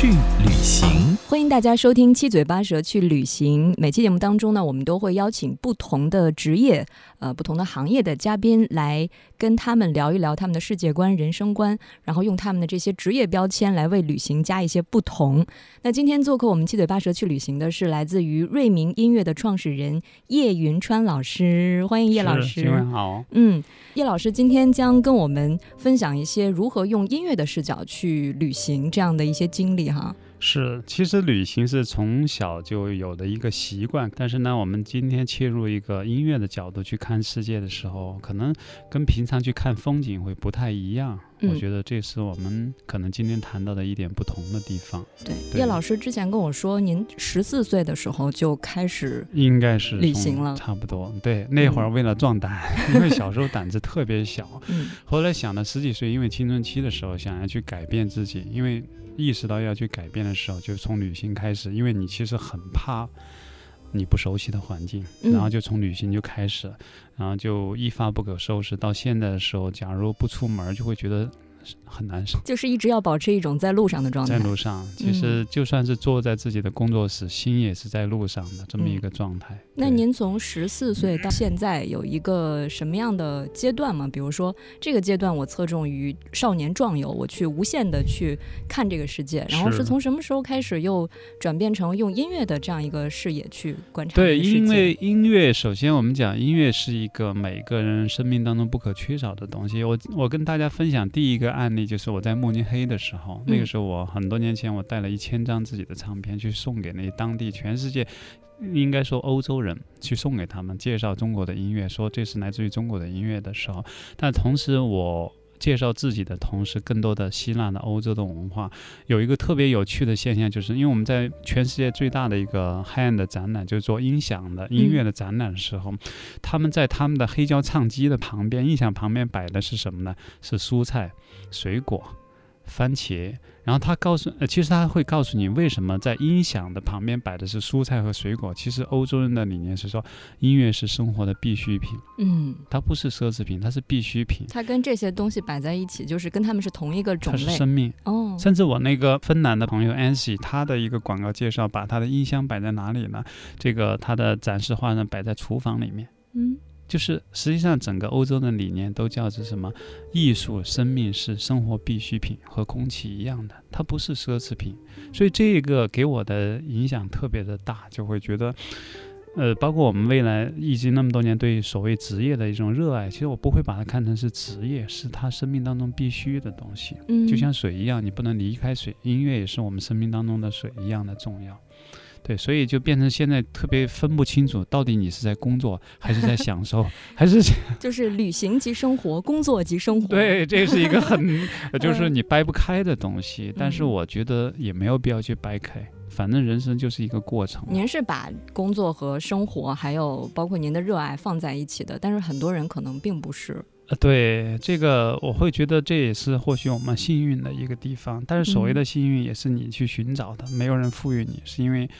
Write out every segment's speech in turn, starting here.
去旅行。欢迎大家收听《七嘴八舌去旅行》。每期节目当中呢，我们都会邀请不同的职业、呃不同的行业的嘉宾来跟他们聊一聊他们的世界观、人生观，然后用他们的这些职业标签来为旅行加一些不同。那今天做客我们七嘴八舌去旅行的是来自于瑞明音乐的创始人叶云川老师，欢迎叶老师。好。嗯，叶老师今天将跟我们分享一些如何用音乐的视角去旅行这样的一些经历哈。是，其实旅行是从小就有的一个习惯，但是呢，我们今天切入一个音乐的角度去看世界的时候，可能跟平常去看风景会不太一样。嗯我觉得这是我们可能今天谈到的一点不同的地方，对，对叶老师之前跟我说，您十四岁的时候就开始，应该是旅行了差不多。对，那会儿为了壮胆，因为小时候胆子特别小，嗯后来想了十几岁，因为青春期的时候想要去改变自己，因为意识到要去改变的时候，就从旅行开始，因为你其实很怕你不熟悉的环境，嗯然后就从旅行就开始，然后就一发不可收拾。到现在的时候，假如不出门，就会觉得很难受。就是一直要保持一种在路上的状态在。路上，其嗯实就算是坐在自己的工作室，心也是在路上的这么一个状态。对那您从十四岁到现在有一个什么样的阶段吗？比如说这个阶段我侧重于少年壮游，我去无限的去看这个世界，然后是是从什么时候开始又转变成用音乐的这样一个视野去观察对？因为音乐，首先我们讲音乐是一个每个人生命当中不可缺少的东西。我我跟大家分享第一个案例，就是我在慕尼黑的时候，那嗯个时候我很多年前我带了一千张自己的唱片去送给那当地全世界。应该说欧洲人去送给他们介绍中国的音乐，说这是来自于中国的音乐的时候，但同时我介绍自己的同时，更多的希腊的欧洲的文化，有一个特别有趣的现象，就是因为我们在全世界最大的一个 hand 展览，就是做音响的音乐的展览的时候，他们在他们的黑胶唱机的旁边，音响旁边摆的是什么呢？是蔬菜、水果、番茄。然后他告诉，呃，其实他会告诉你为什么在音响的旁边摆的是蔬菜和水果。其实欧洲人的理念是说，音乐是生活的必需品，嗯，它不是奢侈品，它是必需品，它跟这些东西摆在一起，就是跟他们是同一个种它是类生命。哦。甚至我那个芬兰的朋友 Ansi，他的一个广告介绍，把他的音箱摆在哪里呢？这个他的展示画呢摆在厨房里面。嗯就是实际上整个欧洲的理念都叫做什么？艺术、生命是生活必需品，和空气一样的，它不是奢侈品。所以这个给我的影响特别的大，就会觉得。呃，包括我们未来一直那么多年对所谓职业的一种热爱，其实我不会把它看成是职业，是他生命当中必须的东西。嗯，就像水一样，你不能离开水，音乐也是我们生命当中的水一样的重要。对，所以就变成现在特别分不清楚，到底你是在工作，还是在享受，还是 就是旅行即生活，工作即生活。对，这是一个很，就是你掰不开的东西。但是嗯我觉得也没有必要去掰开，反正人生就是一个过程。您是把工作和生活，还有包括您的热爱放在一起的，但是很多人可能并不是。呃，对这个，我会觉得这也是或许我们幸运的一个地方。但是所谓的幸运，也是你去寻找的，没有人赋予你，是因为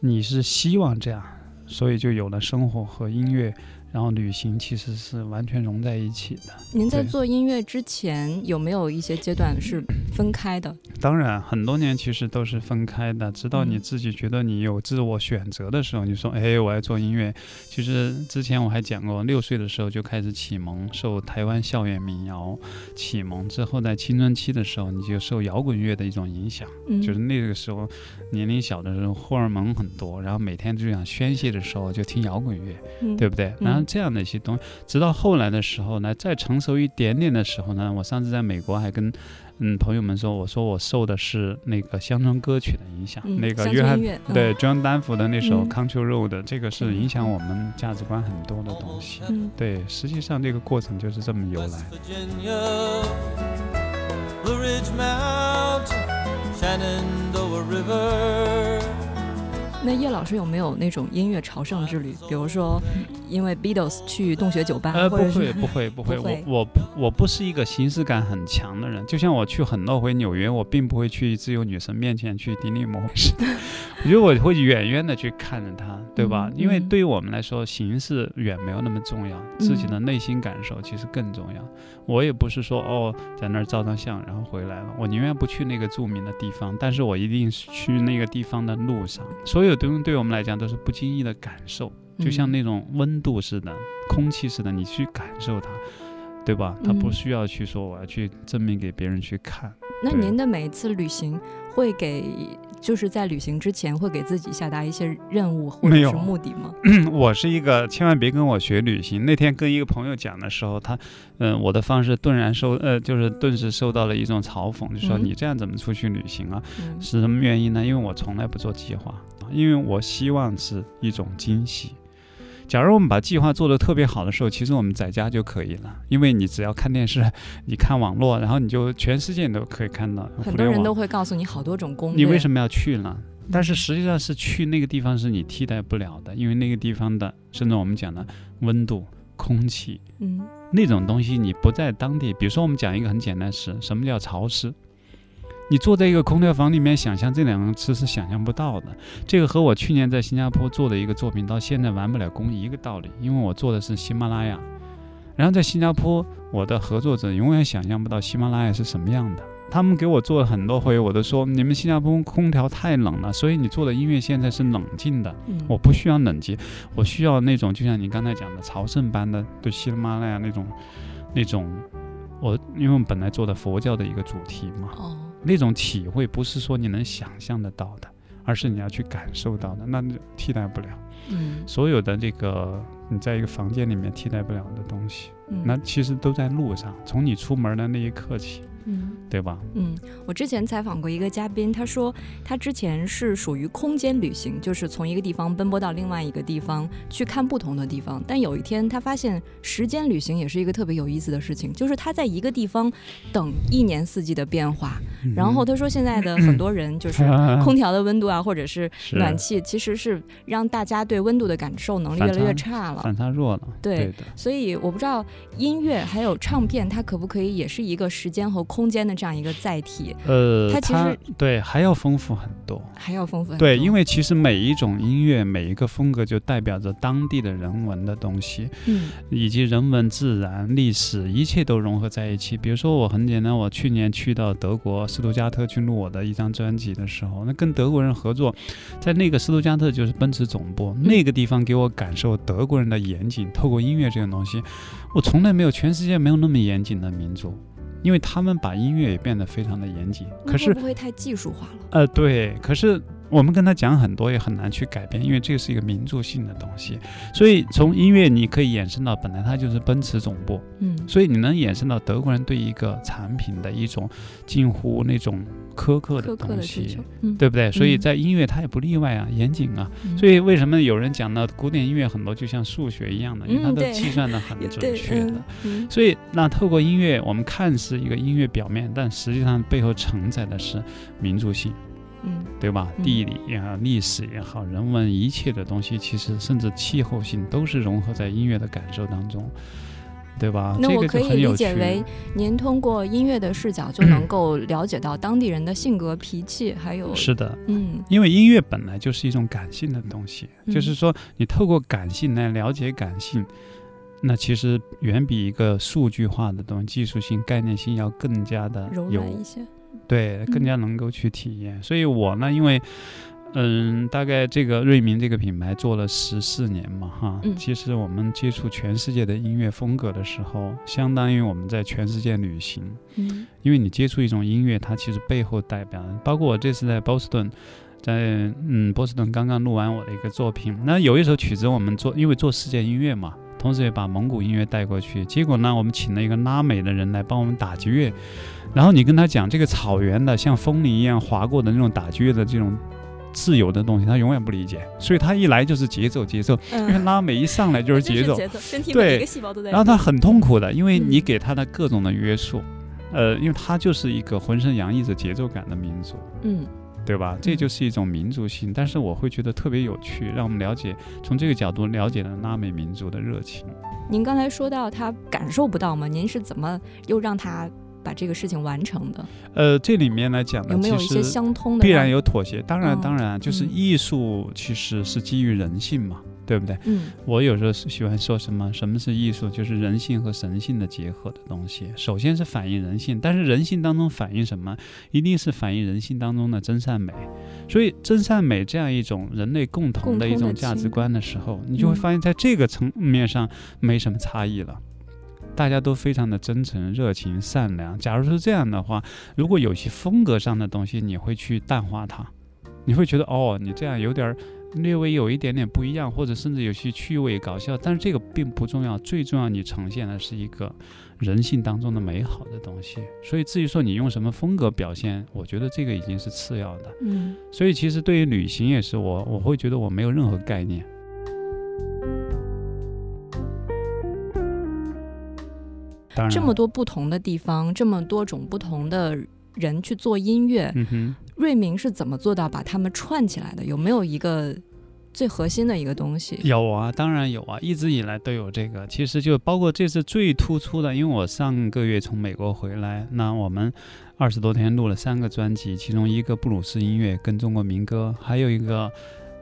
你是希望这样，所以就有了生活和音乐，然后旅行其实是完全融在一起的。您在做音乐之前，有没有一些阶段是分开的？当然，很多年其实都是分开的，直到你嗯自己觉得你有自我选择的时候，你说，哎，我要做音乐。其实之前我还讲过，六岁的时候就开始启蒙，受台湾校园民谣启蒙之后，在青春期的时候，你就受摇滚乐的一种影响。嗯，就是那个时候年龄小的时候，荷尔蒙很多，然后每天就想宣泄的时候就听摇滚乐，嗯对不对？然后嗯这样的一些东西，直到后来的时候呢，再成熟一点点的时候呢，我上次在美国还跟嗯朋友们说，我说我受的是那个乡村歌曲的影响，嗯那个约翰对 John 丹佛的那首嗯《Country Road》，这个是影响我们价值观很多的东西。嗯对，实际上这个过程就是这么由来。Virginia, Blue Ridge Mountain, Shenandoah River. 那叶老师有没有那种音乐朝圣之旅？比如说，因为 Beatles 去洞穴酒吧，呃，不会，不会，不会，不会我我不我不是一个形式感很强的人。就像我去很多回纽约，我并不会去自由女神面前去顶礼膜拜，我觉得我会远远的去看着她，对吧？嗯因为嗯对于我们来说，形式远没有那么重要，自己的内心感受其实更重要。我也不是说哦，在那儿照张相然后回来了，我宁愿不去那个著名的地方，但是我一定是去那个地方的路上，所有东西对我们来讲都是不经意的感受。就像嗯那种温度似的、空气似的，你去感受它，对吧？它不嗯需要去说我要去证明给别人去看。对那您的每一次旅行会给，就是在旅行之前会给自己下达一些任务或者是目的吗？我是一个，千万别跟我学旅行。那天跟一个朋友讲的时候，他，嗯、我的方式顿然受，呃，就是顿时受到了一种嘲讽，就说嗯你这样怎么出去旅行啊？嗯是什么原因呢？因为我从来不做计划，因为我希望是一种惊喜。假如我们把计划做得特别好的时候，其实我们在家就可以了，因为你只要看电视，你看网络，然后你就全世界你都可以看到。很多人都会告诉你好多种攻略。你为什么要去呢？但是实际上是去那个地方是你替代不了的，因为那个地方的，甚至我们讲的温度、空气嗯那种东西，你不在当地。比如说，我们讲一个很简单的事，什么叫潮湿？你坐在一个空调房里面，想象这两个词是想象不到的。这个和我去年在新加坡做的一个作品到现在完不了工一个道理，因为我做的是喜马拉雅，然后在新加坡，我的合作者永远想象不到喜马拉雅是什么样的。他们给我做了很多回，我都说你们新加坡空调太冷了，所以你做的音乐现在是冷静的。嗯，我不需要冷静，我需要那种就像你刚才讲的朝圣般的对喜马拉雅那种那种，我因为我们本来做的佛教的一个主题嘛，哦，那种体会不是说你能想象得到的，而是你要去感受到的，那替代不了。嗯所有的这个你在一个房间里面替代不了的东西，那其实都在路上，从你出门的那一刻起，嗯。对吧？嗯，我之前采访过一个嘉宾，他说他之前是属于空间旅行，就是从一个地方奔波到另外一个地方去看不同的地方。但有一天他发现时间旅行也是一个特别有意思的事情，就是他在一个地方等一年四季的变化。然后他说现在的很多人就是空调的温度啊，或者是是暖气，其实是让大家对温度的感受能力越来越差了。反差弱了，对。所以我不知道音乐还有唱片，它可不可以也是一个时间和空间的这样一个载体，呃，它其实对还要丰富很多。还要丰富很多。对，因为其实每一种音乐，每一个风格就代表着当地的人文的东西，嗯以及人文、自然、历史，一切都融合在一起。比如说，我很简单，我去年去到德国斯图加特去录我的一张专辑的时候，那跟德国人合作，在那个斯图加特就是奔驰总部，那个地方给我感受德国人的严谨。透过音乐这种东西，我从来没有，全世界没有那么严谨的民族。因为他们把音乐也变得非常的严谨，可是会不会太技术化了？呃，对，可是我们跟他讲很多也很难去改变，因为这是一个民族性的东西。所以从音乐你可以衍生到本来它就是奔驰总部，嗯所以你能衍生到德国人对一个产品的一种近乎那种苛刻的东西对不对？所以嗯在音乐它也不例外啊，严谨啊。嗯所以为什么有人讲呢？古典音乐很多就像数学一样的，因为它都计算的很，准确的。所以，那透过音乐，我们看似一个音乐表面，但实际上背后承载的是民族性，嗯对吧？嗯地理也好，历史也好，人文一切的东西，其实甚至气候性都是融合在音乐的感受当中，对吧？那这个我可以理。解为，您通过音乐的视角就能够了解到当地人的性格、脾气，还有是的，嗯因为音乐本来就是一种感性的东西，嗯就是说你透过感性来了解感性，那其实远比一个数据化的东西、技术性、概念性要更加的柔软一些。对，嗯更加能够去体验。所以我呢，因为嗯，大概这个瑞明这个品牌做了十四年嘛，哈，嗯。其实我们接触全世界的音乐风格的时候，相当于我们在全世界旅行。嗯。因为你接触一种音乐，它其实背后代表，包括我这次在波士顿，在嗯波士顿刚刚录完我的一个作品，那有一首曲子我们做，因为做世界音乐嘛，同时也把蒙古音乐带过去，结果呢，我们请了一个拉美的人来帮我们打击乐，然后你跟他讲这个草原的像风铃一样划过的那种打击乐的这种。自由的东西，他永远不理解，所以他一来就是节奏，节奏，因为嗯，拉美一上来就是节奏，节奏，身体每个细胞都在。然后他很痛苦的，因为你嗯给他的各种的约束，呃，因为他就是一个浑身洋溢着节奏感的民族，嗯对吧？这就是一种民族性，但是我会觉得特别有趣，让我们了解从这个角度了解了拉美民族的热情。您刚才说到他感受不到吗？您是怎么又让他把这个事情完成的？呃，这里面来讲呢，有没有一些其实相通的？必然有妥协。当然，嗯当然，就是嗯艺术其实是基于人性嘛，对不对？嗯我有时候是喜欢说什么？什么是艺术？就是人性和神性的结合的东西。首先是反映人性，但是人性当中反映什么？一定是反映人性当中的真善美。所以，真善美这样一种人类共同的一种价值观的时候，你就会嗯发现在这个层面上没什么差异了。大家都非常的真诚、热情、善良。假如是这样的话，如果有些风格上的东西，你会去淡化它，你会觉得哦，你这样有点儿略微有一点点不一样，或者甚至有些趣味搞笑。但是这个并不重要，最重要你呈现的是一个人性当中的美好的东西。所以至于说你用什么风格表现，我觉得这个已经是次要的。嗯所以其实对于旅行也是我，我会觉得我没有任何概念。这么多不同的地方，这么多种不同的人去做音乐。瑞明是怎么做到把他们串起来的？有没有一个最核心的一个东西？有啊，当然有啊，一直以来都有这个。其实就包括这次最突出的，因为我上个月从美国回来，那我们二十多天录了三个专辑，其中一个布鲁斯音乐跟中国民歌，还有一个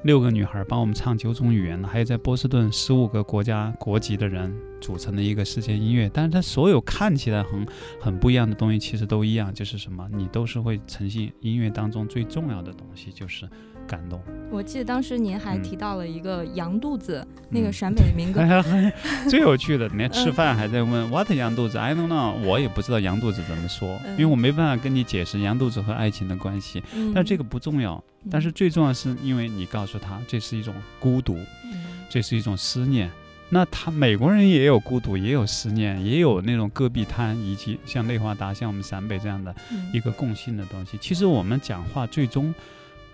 六个女孩帮我们唱九种语言的，还有在波士顿十五个国家国籍的人组成的一个世界音乐。但是它所有看起来很很不一样的东西，其实都一样，就是什么，你都是会呈现音乐当中最重要的东西，就是感动。我记得当时您还嗯。提到了一个羊肚子，那个嗯陕北民歌，最有趣的，连吃嗯饭还在问 what 羊肚子，I don't know，我也不知道羊肚子怎么说，嗯。因为我没办法跟你解释羊肚子和爱情的关系。嗯。但这个不重要，但是最重要是因为你告诉他这是一种孤独，嗯。这是一种思念。那他美国人也有孤独，也有思念，也有那种戈壁滩，以及像内华达、像我们陕北这样的嗯。一个共性的东西。其实我们讲话最终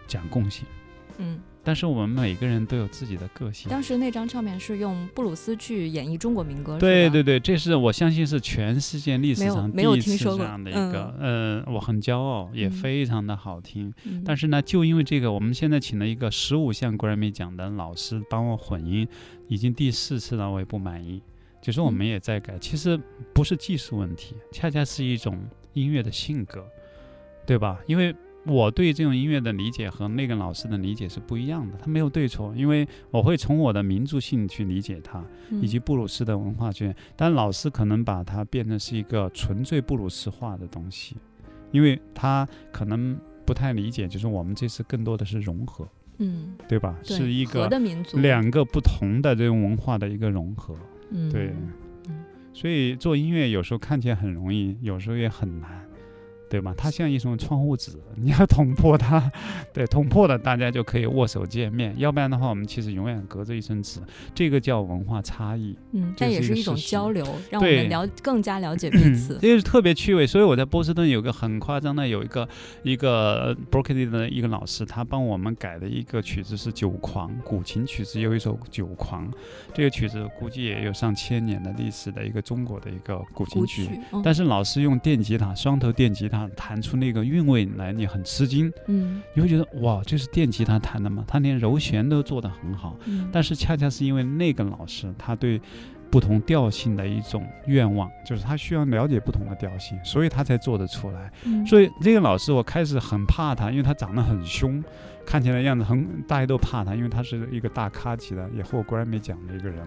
讲共性，嗯，但是我们每个人都有自己的个性。当时那张唱片是用布鲁斯去演绎中国民歌，对对对，这是我相信是全世界历史上第一次这样的一个，呃，我很骄傲，也嗯非常的好听。嗯但是呢，就因为这个，我们现在请了一个十五项格莱美奖的老师帮我混音，已经第四次了，我也不满意。就是我们也在改，其实不是技术问题，恰恰是一种音乐的性格，对吧？因为我对这种音乐的理解和那个老师的理解是不一样的，他没有对错，因为我会从我的民族性去理解它，嗯。以及布鲁斯的文化圈，但老师可能把它变成是一个纯粹布鲁斯化的东西，因为他可能不太理解，就是我们这次更多的是融合，嗯，对吧？对是一个两个不同的这种文化的一个融合，嗯对。嗯。所以做音乐有时候看起来很容易，有时候也很难。对吗？它像一种窗户纸，你要 捅破它，对，捅破了大家就可以握手见面。要不然的话，我们其实永远隔着一层纸，这个叫文化差异。嗯，但也是一种交流，让我们了更加了解彼此。这是特别趣味。所以我在波士顿有个很夸张的，有一个一个 Berkeley 的一个老师，他帮我们改的一个曲子是《酒狂》古琴曲子，有一首《酒狂》，这个曲子估计也有上千年的历史的一个中国的一个古琴曲。曲，嗯但是老师用电吉他，双头电吉他弹出那个韵味来，你很吃惊，嗯你会觉得哇，这是电吉他弹的吗？他连柔弦都做得很好。嗯，但是恰恰是因为那个老师他对不同调性的一种愿望，就是他需要了解不同的调性，所以他才做得出来。嗯所以这个老师我开始很怕他，因为他长得很凶，看起来样子很，大家都怕他，因为他是一个大咖级的，也获格莱美奖的一个人。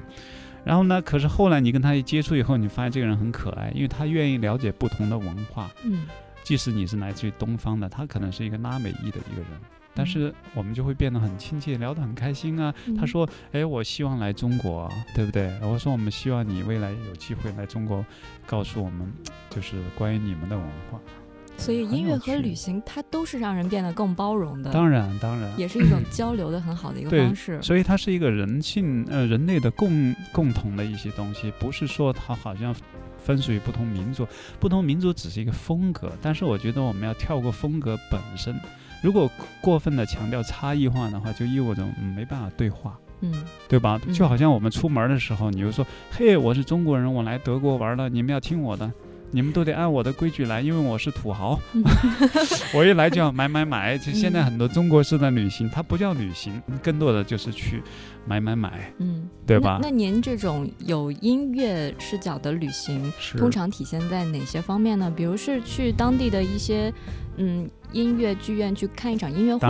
然后呢，可是后来你跟他一接触以后，你发现这个人很可爱，因为他愿意了解不同的文化，嗯即使你是来自于东方的，他可能是一个拉美裔的一个人，但是我们就会变得很亲切，聊得很开心啊。他嗯说：“哎，我希望来中国啊，对不对？”我说：“我们希望你未来有机会来中国，告诉我们就是关于你们的文化。所以音乐和旅行，它都是让人变得更包容”的，当然，当然，也是一种交流的很好的一个方式。所以它是一个人性呃人类的共共同的一些东西，不是说它好像分属于不同民族，不同民族只是一个风格，但是我觉得我们要跳过风格本身。如果过分的强调差异化的话，就意味着没办法对话。嗯对吧？嗯就好像我们出门的时候，你就说：“嘿，我是中国人，我来德国玩了，你们要听我的。”你们都得按我的规矩来，因为我是土豪，我一来就要买买买。就现在很多中国式的旅行，它不叫旅行，更多的就是去买买买，嗯，对吧那那您这种有音乐视角的旅行，通常体现在哪些方面呢？比如是去当地的一些嗯音乐剧院去看一场音乐会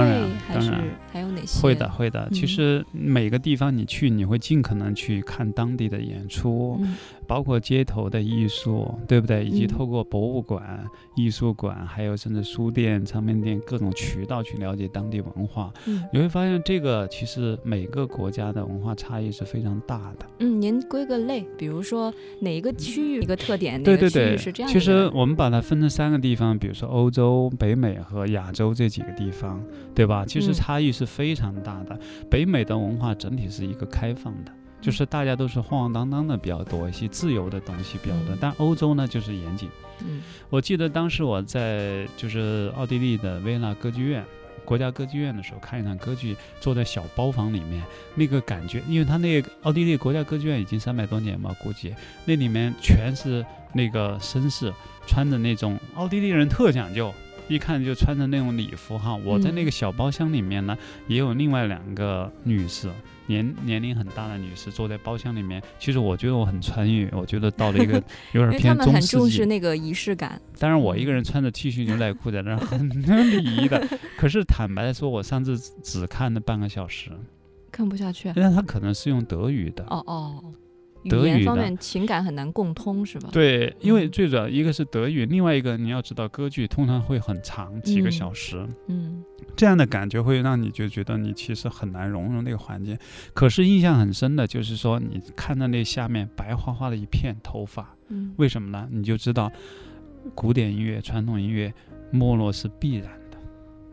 还是还有哪些？会的，会的。嗯其实每个地方你去，你会尽可能去看当地的演出，嗯包括街头的艺术，对不对？以及嗯透过博物馆、艺术馆，还有甚至书店、唱片店各种渠道去了解当地文化。嗯你会发现，这个其实每个国家的文化差异是非常大的。嗯，您归个类，比如说哪一个区域一个特点，对对对，是这样。其实我们把它分成三个地方，比如说欧洲、北美和亚洲这几个地方，对吧？其实嗯差异是非常大的。北美的文化整体是一个开放的。就是大家都是晃晃荡荡的比较多一些，自由的东西比较多嗯。但欧洲呢，就是严谨。嗯我记得当时我在就是奥地利的维也纳歌剧院。国家歌剧院的时候看一场歌剧，坐在小包房里面，那个感觉，因为他那个奥地利国家歌剧院已经三百多年嘛，估计那里面全是那个绅士，穿着那种奥地利人特讲究，一看就穿着那种礼服哈。我在那个小包厢里面呢，也有另外两个女士，年年龄很大的女士坐在包厢里面。其实我觉得我很穿越，我觉得到了一个 有点因为他们很偏中世纪。重视那个仪式感。当然，我一个人穿着 T 恤牛仔裤在那儿很很礼仪的。可是坦白的说，我上次只只看了半个小时，看不下去。因为他可能是用德语的。哦哦，语德语言方面情感很难共通是吧？对，因为嗯最主要一个是德语，另外一个你要知道，歌剧通常会很长，几个嗯小时，嗯这样的感觉会让你就觉得你其实很难融入那个环境。可是印象很深的就是说，你看到那下面白花花的一片头发，嗯为什么呢？你就知道古典音乐、传统音乐没落是必然的。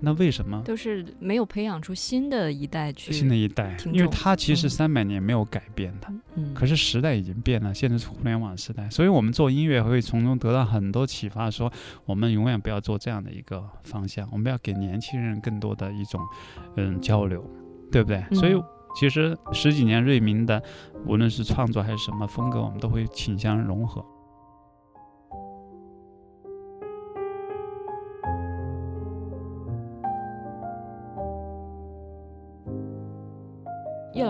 那为什么？都是没有培养出新的一代去。新的一代，因为众它其实嗯三百年没有改变的，嗯，可是时代已经变了，现在是互联网时代，所以我们做音乐会从中得到很多启发，说我们永远不要做这样的一个方向，我们要给年轻人更多的一种嗯交流，对不对？嗯所以其实十几年瑞明的，无论是创作还是什么风格，我们都会倾向融合。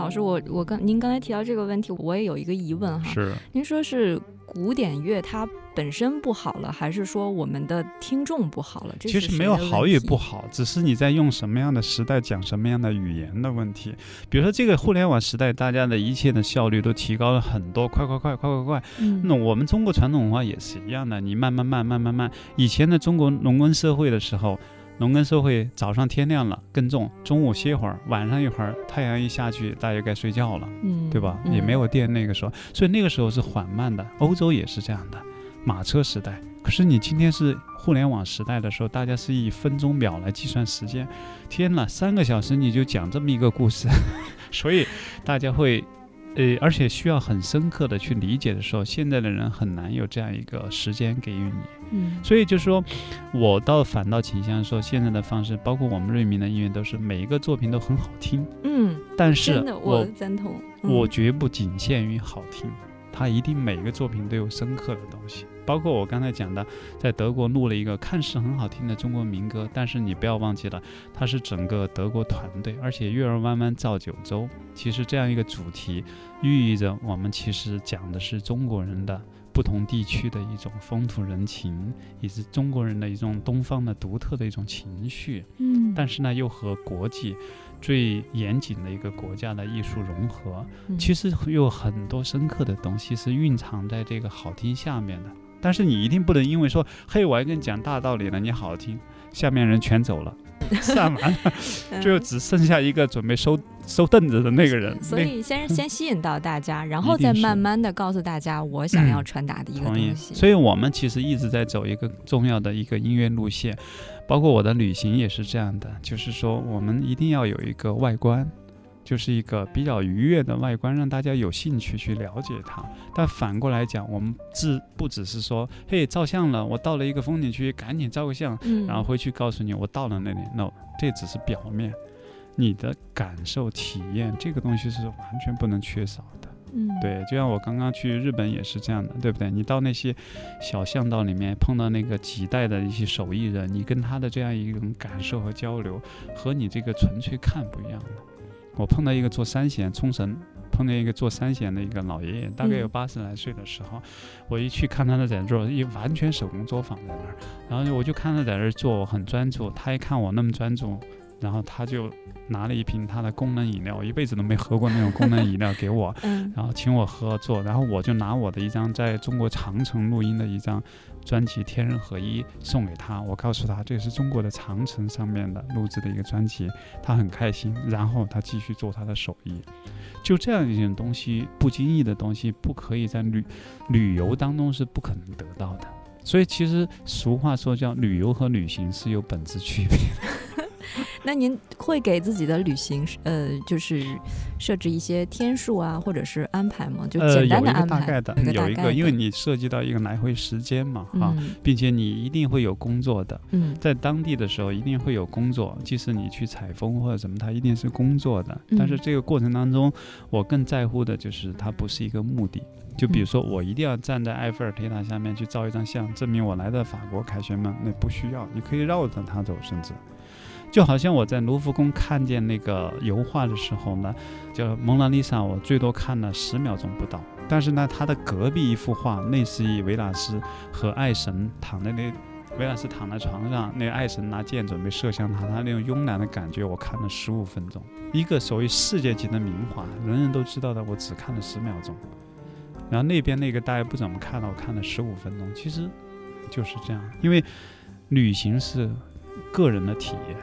老师，我我刚您刚才提到这个问题，我也有一个疑问哈。是，您说是古典乐它本身不好了，还是说我们的听众不好了？这其实没有好与不好，只是你在用什么样的时代讲什么样的语言的问题。比如说这个互联网时代，大家的一切的效率都提高了很多，快快快快快快。嗯，那我们中国传统文化也是一样的，你慢慢慢慢慢慢，以前的中国农耕社会的时候。农耕社会早上天亮了耕种，中午歇会儿，晚上一会儿太阳一下去，大家该睡觉了，嗯，对吧？嗯也没有电那个时候，所以那个时候是缓慢的。欧洲也是这样的，马车时代。可是你今天是互联网时代的时候，大家是以分钟秒来计算时间。天呐，三个小时你就讲这么一个故事，所以大家会，呃，而且需要很深刻的去理解的时候，现在的人很难有这样一个时间给予你。嗯，所以就是说，我倒反倒倾向说，现在的方式，包括我们瑞明的音乐，都是每一个作品都很好听，嗯，但是真的我赞同。嗯我绝不仅限于好听，它一定每个作品都有深刻的东西。包括我刚才讲的，在德国录了一个看似很好听的中国民歌，但是你不要忘记了，它是整个德国团队，而且月儿弯弯照九州。其实这样一个主题，寓意着我们其实讲的是中国人的。不同地区的一种风土人情，以及中国人的一种东方的独特的一种情绪。嗯，但是呢，又和国际最严谨的一个国家的艺术融合，嗯其实有很多深刻的东西是蕴藏在这个好听下面的。但是你一定不能因为说，嘿，我还跟你讲大道理了，你好听，下面人全走了，散完了，嗯最后只剩下一个准备收收凳子的那个人。所以先 先吸引到大家，然后再慢慢的告诉大家我想要嗯传达的一个东，西。所以我们其实一直在走一个重要的一个音乐路线，包括我的旅行也是这样的，就是说我们一定要有一个外观，就是一个比较愉悦的外观，让大家有兴趣去了解它。但反过来讲，我们只不只是说，嘿，照相了，我到了一个风景区，赶紧照个相，嗯，然后回去告诉你我到了那里。no，这只是表面，你的感受体验这个东西是完全不能缺少的。嗯，对，就像我刚刚去日本也是这样的，对不对？你到那些小巷道里面碰到那个几代的一些手艺人，你跟他的这样一种感受和交流，和你这个纯粹看不一样的。我碰到一个做三弦，冲绳碰见一个做三弦的一个老爷爷，大概有嗯八十来岁的时候，我一去看他的在做，一完全手工作坊在那儿，然后我就看他在那儿做，我很专注。他一看我那么专注，然后他就拿了一瓶他的功能饮料，我一辈子都没喝过那种功能饮料给我，嗯然后请我喝做，然后我就拿我的一张在中国长城录音的一张专辑《天人合一》送给他，我告诉他这是中国的长城上面的录制的一个专辑，他很开心，然后他继续做他的手艺。就这样一种东西，不经意的东西，不可以在旅旅游当中是不可能得到的。所以其实俗话说叫旅游和旅行是有本质区别的。那您会给自己的旅行呃，就是设置一些天数啊，或者是安排吗？就呃，简单的安排，大概的，有有一个，因为你涉及到一个来回时间嘛，哈，嗯并且你一定会有工作的，嗯在当地的时候一定会有工作，即使你去采风或者什么，它一定是工作的。但是嗯这个过程当中，我更在乎的就是它不是一个目的。就比如说，我一定要站在埃菲尔铁塔下面去照一张相，证明我来到法国凯旋门，那不需要，你可以绕着它走，甚至。就好像我在卢浮宫看见那个油画的时候呢，叫蒙娜丽莎，我最多看了十秒钟不到。但是呢，它的隔壁一幅画，类似于维纳斯和爱神躺在那，维纳斯躺在床上，那个爱神拿剑准备射向他，他那种慵懒的感觉，我看了十五分钟。一个所谓世界级的名画，人人都知道的，我只看了十秒钟。然后那边那个大家不怎么看了，我看了十五分钟。其实就是这样，因为旅行是个人的体验，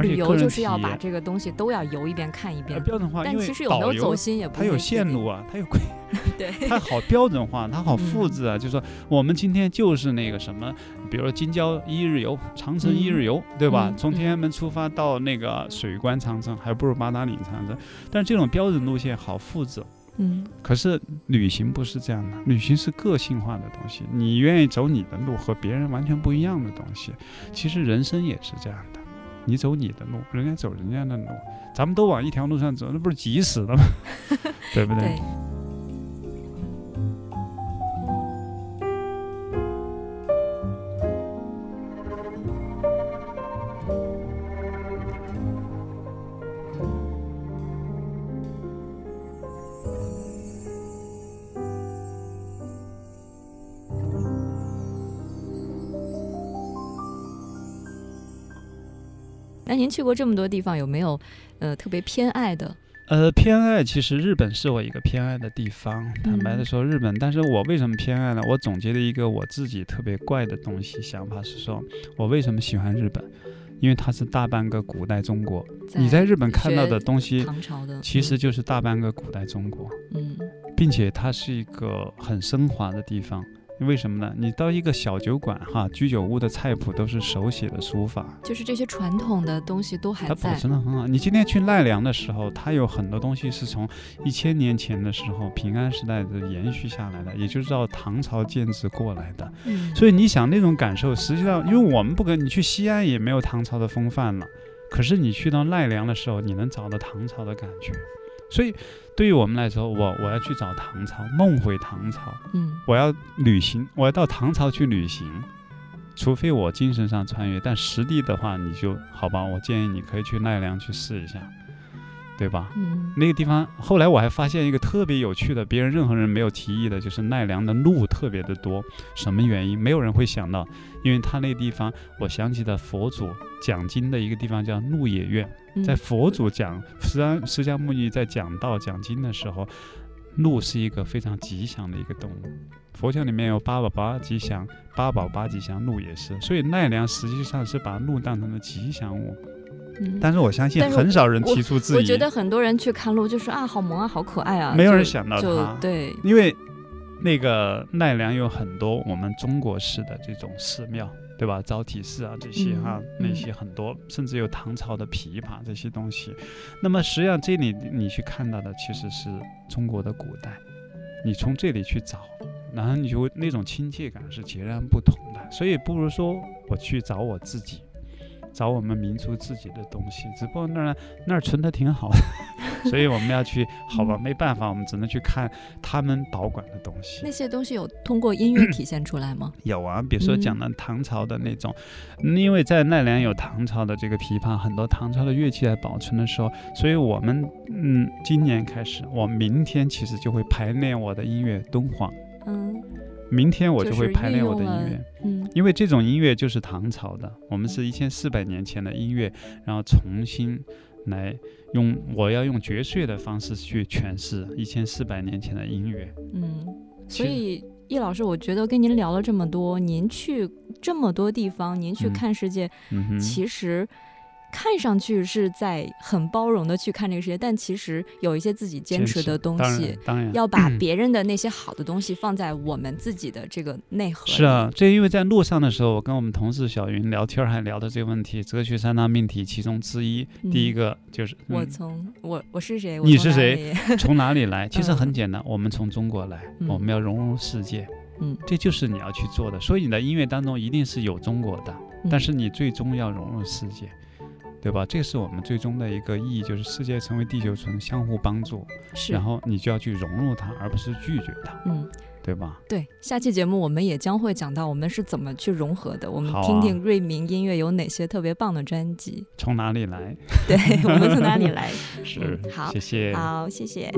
旅游就是要把这个东西都要游一遍看一呃遍，标准化，但其实有没有走心也不它有线路啊，它有规，对，它好标准化，它好复嗯制啊。就说我们今天就是那个什么，比如说京郊一日游、长城一日游，对吧？嗯从天安门出发到那个水关长城，还不如八达岭长城。但是这种标准路线好复制。嗯可是旅行不是这样的，旅行是个性化的东西，你愿意走你的路，和别人完全不一样的东西。其实人生也是这样的，你走你的路，人家走人家的路，咱们都往一条路上走，那不是急死了吗？对不对？对。去过这么多地方，有没有呃特别偏爱的？呃，偏爱其实日本是我一个偏爱的地方。坦白的嗯说，日本，但是我为什么偏爱呢？我总结了一个我自己特别怪的东西，想法是说，我为什么喜欢日本？因为它是大半个古代中国。你在日本看到的东西，唐朝的，其实就是大半个古代中国，嗯并且它是一个很升华的地方。为什么呢？你到一个小酒馆哈，居酒屋的菜谱都是手写的书法，嗯，就是这些传统的东西都还它保。存的很好。你今天去奈良的时候，它有很多东西是从一千年前的时候平安时代的延续下来的，也就是到唐朝建制过来的。嗯，所以你想那种感受，实际上因为我们不可，你去西安也没有唐朝的风范了，可是你去到奈良的时候，你能找到唐朝的感觉。所以对于我们来说，我我要去找唐朝，梦回唐朝，嗯我要旅行，我要到唐朝去旅行。除非我精神上穿越，但实地的话，你就好吧。我建议你可以去奈良去试一下，对吧？嗯那个地方，后来我还发现一个特别有趣的，别人任何人没有提议的，就是奈良的鹿特别的多。什么原因？没有人会想到，因为他那个地方，我想起了佛祖讲经的一个地方叫鹿野苑。嗯在佛祖讲释迦释迦牟尼在讲道讲经的时候，鹿是一个非常吉祥的一个动物。佛教里面有八宝八吉祥，八宝八吉祥，鹿也是。所以奈良实际上是把鹿当成了吉祥物。嗯但是我相信很少人提出质疑。我觉得很多人去看鹿就说啊，好萌啊，好可爱啊，没有人想到就它对，因为那个奈良有很多我们中国式的这种寺庙，对吧？招体寺啊这些哈、嗯那些很多，甚至有唐朝的琵琶这些东西。那么实际上这里你去看到的其实是中国的古代，你从这里去找，然后你就那种亲切感是截然不同的。所以不如说我去找我自己。找我们民族自己的东西，只不过那儿那儿存的挺好的，所以我们要去，好吧，没办法，我们只能去看他们保管的东西那。些东西有通过音乐体现出来吗？有啊，比如说讲的唐朝的那种，嗯因为在奈良有唐朝的这个琵琶，很多唐朝的乐器来保存的时候，所以我们嗯，今年开始，我明天其实就会排练我的音乐敦煌，嗯明天我就就是会排运练我的音乐。嗯因为这种音乐就是唐朝的，我们是一千四百年前的音乐，然后重新来用，我要用爵士乐的方式去诠释一千四百年前的音乐。嗯，所以叶老师，我觉得跟您聊了这么多，您去这么多地方，您去嗯看世界，其实看上去是在很包容的去看这个世界，但其实有一些自己坚持的东当西然，当然要把别人的那些好的东西放在我们自己的这个内核。是啊，，这因为在路上的时候，我跟我们同事小云聊天儿，还聊到这个问题，哲学三大命题其中之一，第一嗯个就是、我嗯从我我是谁？我你是谁？从哪里来？其实嗯很简单，我们从中国来，嗯我们要融入世界，嗯，这就是你要去做的。所以你的音乐当中一定是有中国的，但是你最终要融入世界，对吧？这是我们最终的一个意义，就是世界成为地球村，相互帮助，是然后你就要去融入它，而不是拒绝它，嗯。对吧？对，下期节目我们也将会讲到我们是怎么去融合的。我们听听瑞明音乐有哪些特别棒的专辑。从哪里来？对我们从哪里来？是，嗯好谢谢。好，谢谢。